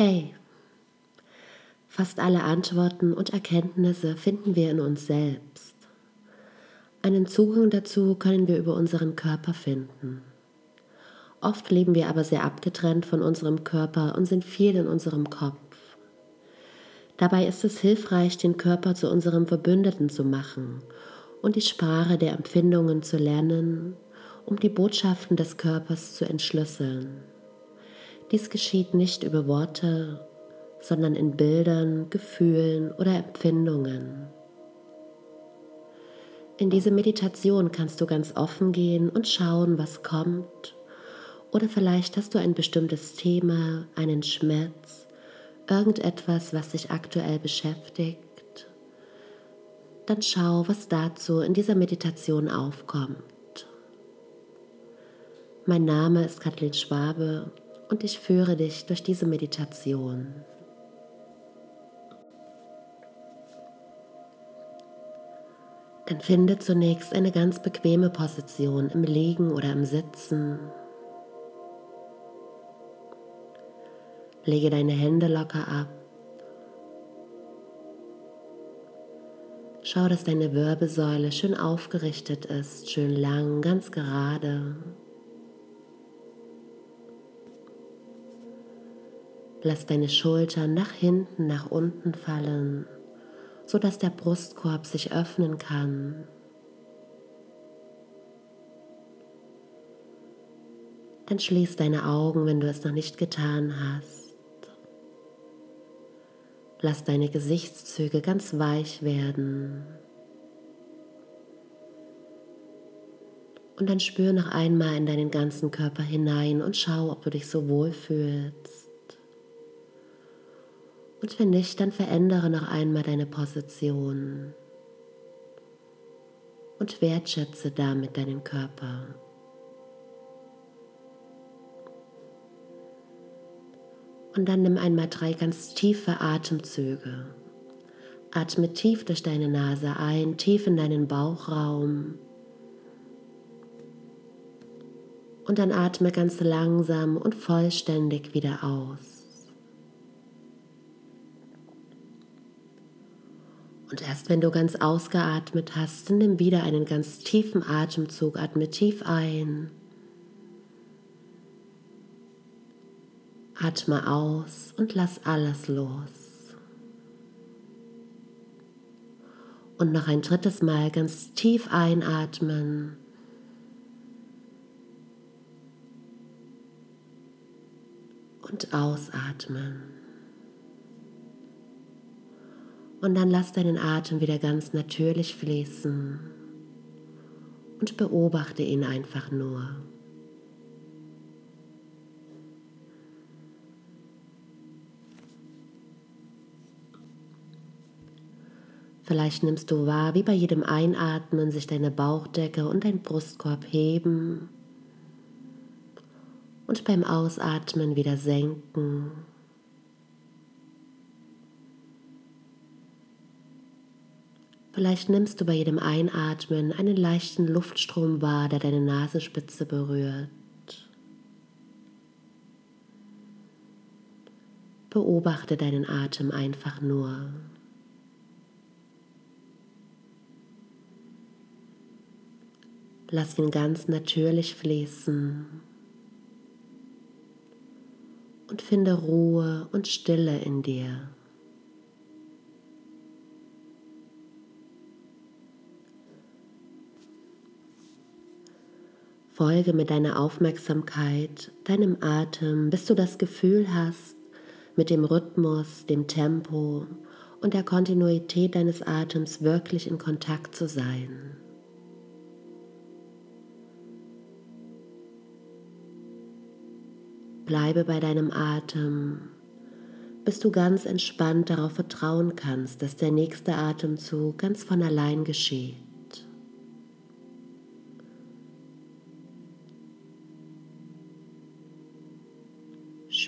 Hey, fast alle Antworten und Erkenntnisse finden wir in uns selbst. Einen Zugang dazu können wir über unseren Körper finden. Oft leben wir aber sehr abgetrennt von unserem Körper und sind viel in unserem Kopf. Dabei ist es hilfreich, den Körper zu unserem Verbündeten zu machen und die Sprache der Empfindungen zu lernen, um die Botschaften des Körpers zu entschlüsseln. Dies geschieht nicht über Worte, sondern in Bildern, Gefühlen oder Empfindungen. In diese Meditation kannst du ganz offen gehen und schauen, was kommt. Oder vielleicht hast du ein bestimmtes Thema, einen Schmerz, irgendetwas, was dich aktuell beschäftigt. Dann schau, was dazu in dieser Meditation aufkommt. Mein Name ist Kathleen Schwabe und ich führe dich durch diese Meditation. Dann finde zunächst eine ganz bequeme Position im Liegen oder im Sitzen. Lege deine Hände locker ab. Schau, dass deine Wirbelsäule schön aufgerichtet ist, schön lang, ganz gerade. Lass deine Schultern nach hinten, nach unten fallen, sodass der Brustkorb sich öffnen kann. Dann schließ deine Augen, wenn du es noch nicht getan hast. Lass deine Gesichtszüge ganz weich werden. Und dann spür noch einmal in deinen ganzen Körper hinein und schau, ob du dich so wohl fühlst. Und wenn nicht, dann verändere noch einmal deine Position und wertschätze damit deinen Körper. Und dann nimm einmal drei ganz tiefe Atemzüge. Atme tief durch deine Nase ein, tief in deinen Bauchraum. Und dann atme ganz langsam und vollständig wieder aus. Und erst wenn du ganz ausgeatmet hast, nimm wieder einen ganz tiefen Atemzug, atme tief ein. Atme aus und lass alles los. Und noch ein drittes Mal ganz tief einatmen. Und ausatmen. Und dann lass deinen Atem wieder ganz natürlich fließen und beobachte ihn einfach nur. Vielleicht nimmst du wahr, wie bei jedem Einatmen sich deine Bauchdecke und dein Brustkorb heben und beim Ausatmen wieder senken Vielleicht nimmst du bei jedem Einatmen einen leichten Luftstrom wahr, der deine Nasenspitze berührt. Beobachte deinen Atem einfach nur. Lass ihn ganz natürlich fließen und finde Ruhe und Stille in dir. Folge mit deiner Aufmerksamkeit deinem Atem, bis du das Gefühl hast, mit dem Rhythmus, dem Tempo und der Kontinuität deines Atems wirklich in Kontakt zu sein. Bleibe bei deinem Atem, bis du ganz entspannt darauf vertrauen kannst, dass der nächste Atemzug ganz von allein geschieht.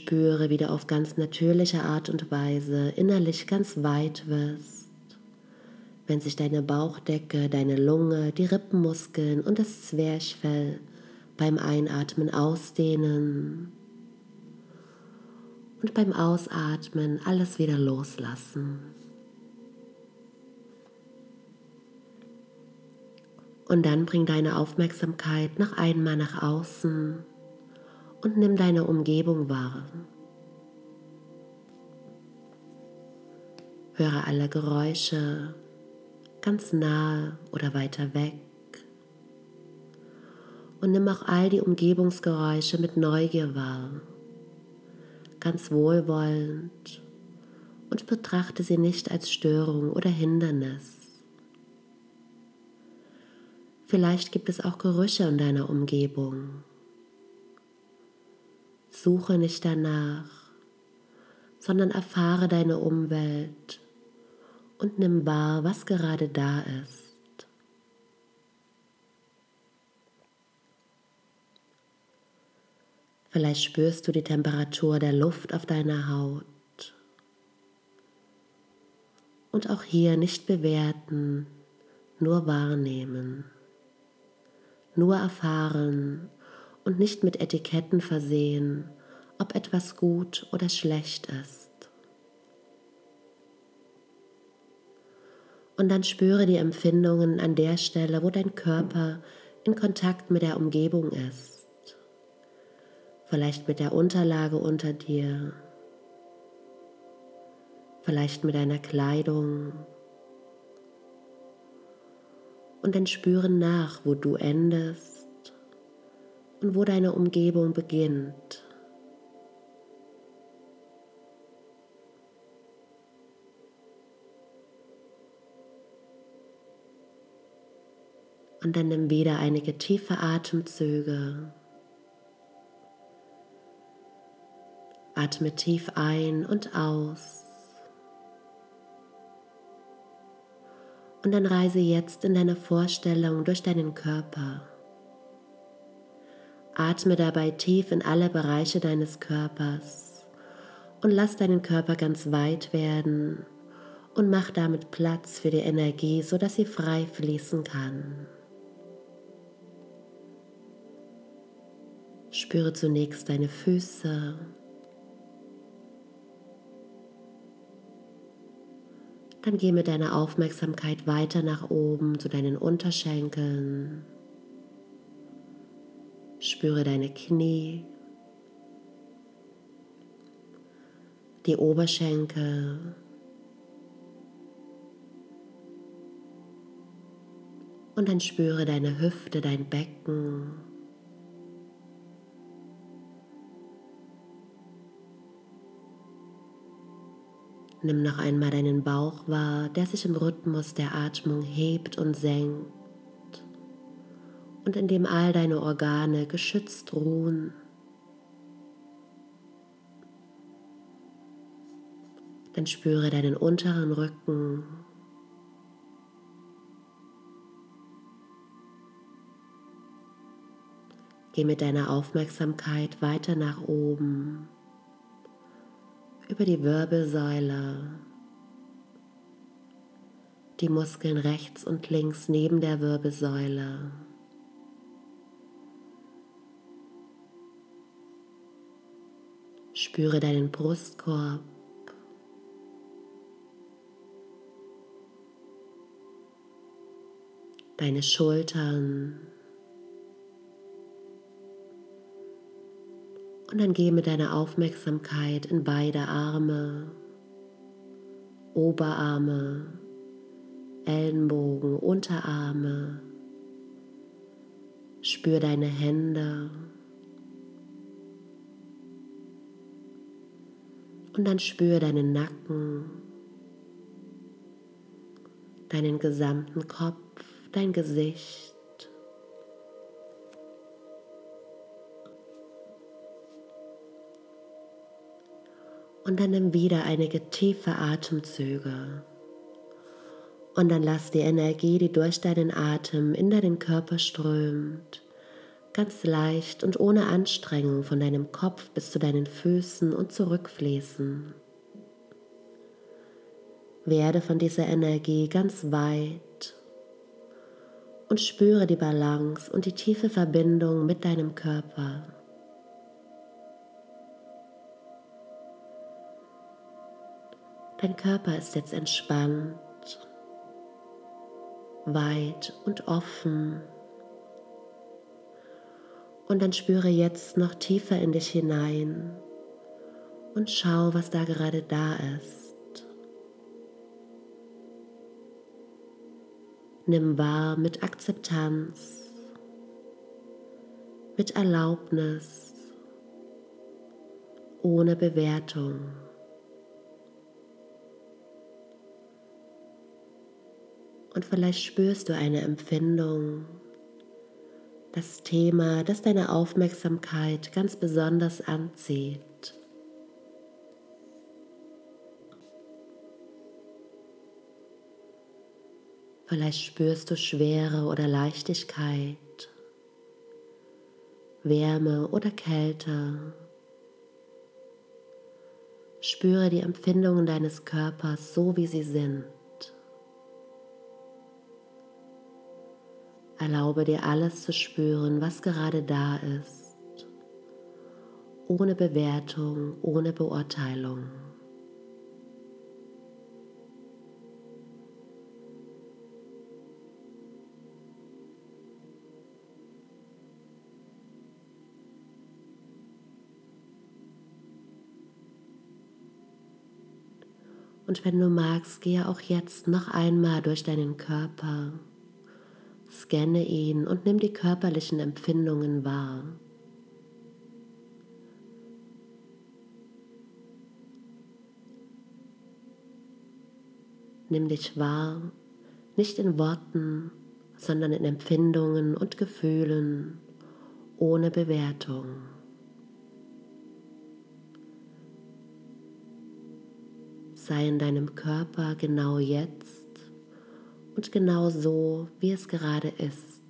Spüre, wie du auf ganz natürliche Art und Weise innerlich ganz weit wirst, wenn sich deine Bauchdecke, deine Lunge, die Rippenmuskeln und das Zwerchfell beim Einatmen ausdehnen und beim Ausatmen alles wieder loslassen. Und dann bring deine Aufmerksamkeit noch einmal nach außen und nimm deine Umgebung wahr. Höre alle Geräusche ganz nahe oder weiter weg und nimm auch all die Umgebungsgeräusche mit Neugier wahr, ganz wohlwollend und betrachte sie nicht als Störung oder Hindernis. Vielleicht gibt es auch Gerüche in deiner Umgebung. Suche nicht danach, sondern erfahre deine Umwelt und nimm wahr, was gerade da ist. Vielleicht spürst du die Temperatur der Luft auf deiner Haut. Und auch hier nicht bewerten, nur wahrnehmen, nur erfahren und nicht mit Etiketten versehen, ob etwas gut oder schlecht ist. Und dann spüre die Empfindungen an der Stelle, wo dein Körper in Kontakt mit der Umgebung ist vielleicht mit der Unterlage unter dir, vielleicht mit deiner Kleidung. Und dann spüren nach, wo du endest und wo deine Umgebung beginnt. Und dann nimm wieder einige tiefe Atemzüge. Atme tief ein und aus. Und dann reise jetzt in deiner Vorstellung durch deinen Körper. Atme dabei tief in alle Bereiche deines Körpers und lass deinen Körper ganz weit werden und mach damit Platz für die Energie, sodass sie frei fließen kann. Spüre zunächst deine Füße, Dann geh mit deiner Aufmerksamkeit weiter nach oben zu deinen Unterschenkeln. Spüre deine Knie, die Oberschenkel. Und dann spüre deine Hüfte, dein Becken. Nimm noch einmal deinen Bauch wahr, der sich im Rhythmus der Atmung hebt und senkt und in dem all deine Organe geschützt ruhen. Dann spüre deinen unteren Rücken. Geh mit deiner Aufmerksamkeit weiter nach oben über die Wirbelsäule, die Muskeln rechts und links neben der Wirbelsäule. Spüre deinen Brustkorb. Deine Schultern. Und dann gehe mit deiner Aufmerksamkeit in beide Arme, Oberarme, Ellenbogen, Unterarme. Spür deine Hände. Und dann spür deinen Nacken, deinen gesamten Kopf, dein Gesicht. Und dann nimm wieder einige tiefe Atemzüge. Und dann lass die Energie, die durch deinen Atem in deinen Körper strömt, ganz leicht und ohne Anstrengung von deinem Kopf bis zu deinen Füßen und zurückfließen. Werde von dieser Energie ganz weit und spüre die Balance und die tiefe Verbindung mit deinem Körper. Dein Körper ist jetzt entspannt, weit und offen. Und dann spüre jetzt noch tiefer in dich hinein und schau, was da gerade da ist. Nimm wahr mit Akzeptanz, mit Erlaubnis, ohne Bewertung. Und vielleicht spürst du eine Empfindung, das Thema, das deine Aufmerksamkeit ganz besonders anzieht. Vielleicht spürst du Schwere oder Leichtigkeit, Wärme oder Kälte. Spüre die Empfindungen deines Körpers so, wie sie sind. Erlaube dir alles zu spüren, was gerade da ist, ohne Bewertung, ohne Beurteilung. Und wenn du magst, gehe auch jetzt noch einmal durch deinen Körper. Scanne ihn und nimm die körperlichen Empfindungen wahr. Nimm dich wahr, nicht in Worten, sondern in Empfindungen und Gefühlen, ohne Bewertung. sei in deinem Körper genau jetzt und genau so, wie es gerade ist.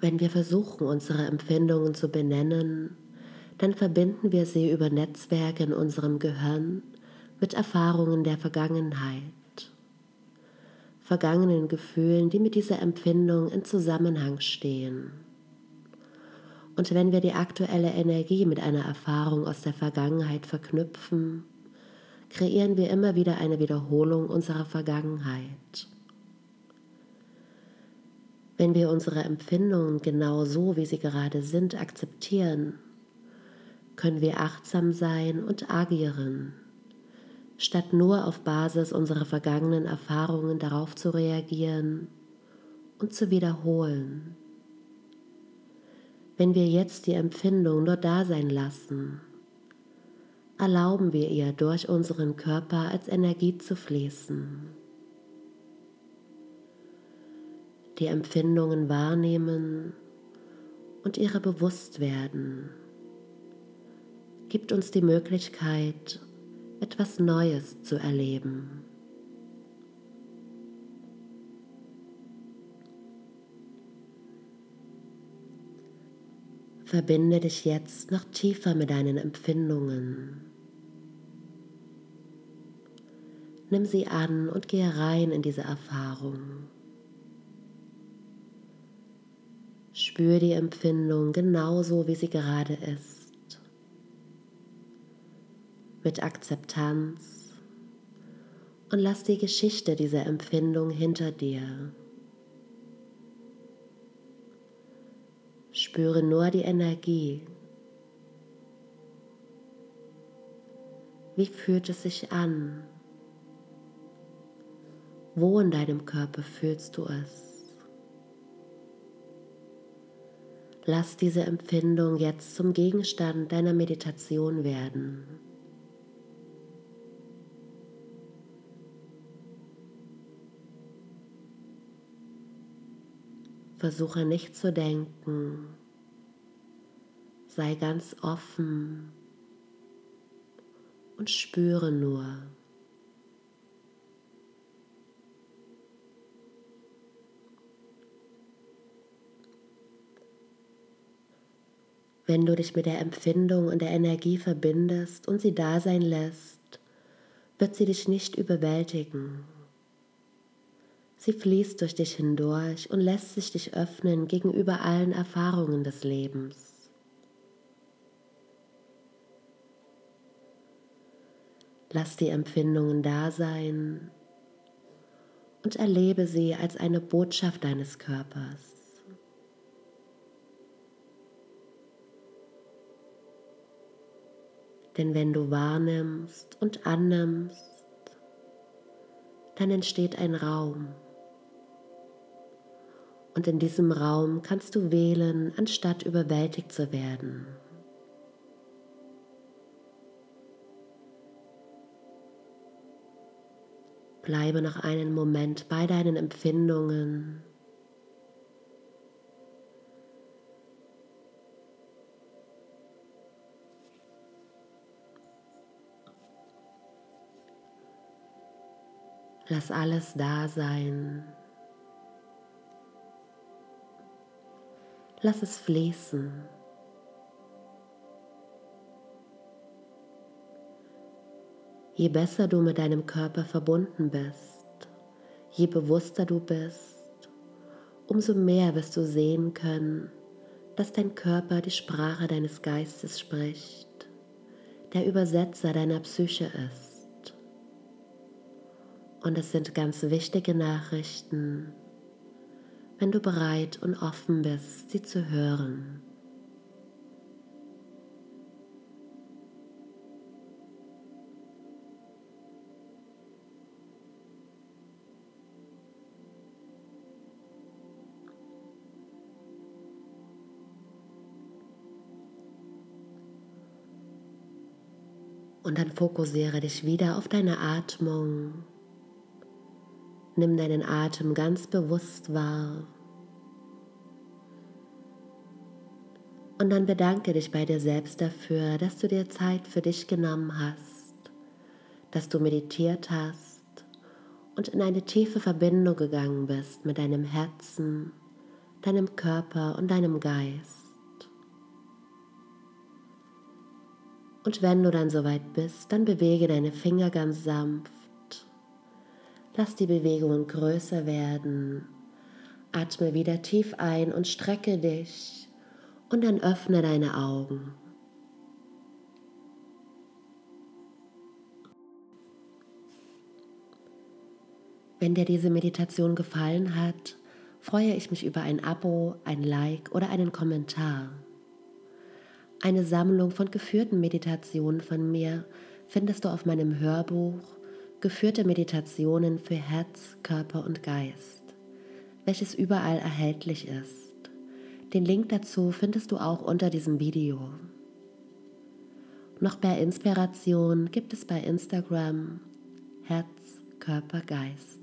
Wenn wir versuchen, unsere Empfindungen zu benennen, dann verbinden wir sie über Netzwerke in unserem Gehirn mit Erfahrungen der Vergangenheit, vergangenen Gefühlen, die mit dieser Empfindung in Zusammenhang stehen. Und wenn wir die aktuelle Energie mit einer Erfahrung aus der Vergangenheit verknüpfen, kreieren wir immer wieder eine Wiederholung unserer Vergangenheit. Wenn wir unsere Empfindungen genau so, wie sie gerade sind, akzeptieren, können wir achtsam sein und agieren, statt nur auf Basis unserer vergangenen Erfahrungen darauf zu reagieren und zu wiederholen. Wenn wir jetzt die Empfindung nur da sein lassen, erlauben wir ihr durch unseren Körper als Energie zu fließen. Die Empfindungen wahrnehmen und ihre bewusst werden, gibt uns die Möglichkeit, etwas Neues zu erleben. Verbinde dich jetzt noch tiefer mit deinen Empfindungen. Nimm sie an und gehe rein in diese Erfahrung. Spür die Empfindung genauso, wie sie gerade ist. Mit Akzeptanz und lass die Geschichte dieser Empfindung hinter dir. Spüre nur die Energie. Wie fühlt es sich an? Wo in deinem Körper fühlst du es? Lass diese Empfindung jetzt zum Gegenstand deiner Meditation werden. Versuche nicht zu denken, sei ganz offen und spüre nur. Wenn du dich mit der Empfindung und der Energie verbindest und sie da sein lässt, wird sie dich nicht überwältigen. Sie fließt durch dich hindurch und lässt sich dich öffnen gegenüber allen Erfahrungen des Lebens. Lass die Empfindungen da sein und erlebe sie als eine Botschaft deines Körpers. Denn wenn du wahrnimmst und annimmst, dann entsteht ein Raum. Und in diesem Raum kannst du wählen, anstatt überwältigt zu werden. Bleibe noch einen Moment bei deinen Empfindungen. Lass alles da sein. Lass es fließen. Je besser du mit deinem Körper verbunden bist, je bewusster du bist, umso mehr wirst du sehen können, dass dein Körper die Sprache deines Geistes spricht, der Übersetzer deiner Psyche ist. Und es sind ganz wichtige Nachrichten, wenn du bereit und offen bist, sie zu hören. Und dann fokussiere dich wieder auf deine Atmung. Nimm deinen Atem ganz bewusst wahr. Und dann bedanke dich bei dir selbst dafür, dass du dir Zeit für dich genommen hast, dass du meditiert hast und in eine tiefe Verbindung gegangen bist mit deinem Herzen, deinem Körper und deinem Geist. Und wenn du dann soweit bist, dann bewege deine Finger ganz sanft. Lass die Bewegungen größer werden. Atme wieder tief ein und strecke dich. Und dann öffne deine Augen. Wenn dir diese Meditation gefallen hat, freue ich mich über ein Abo, ein Like oder einen Kommentar. Eine Sammlung von geführten Meditationen von mir findest du auf meinem Hörbuch Geführte Meditationen für Herz, Körper und Geist, welches überall erhältlich ist. Den Link dazu findest du auch unter diesem Video. Noch mehr Inspiration gibt es bei Instagram Herz, Körper, Geist.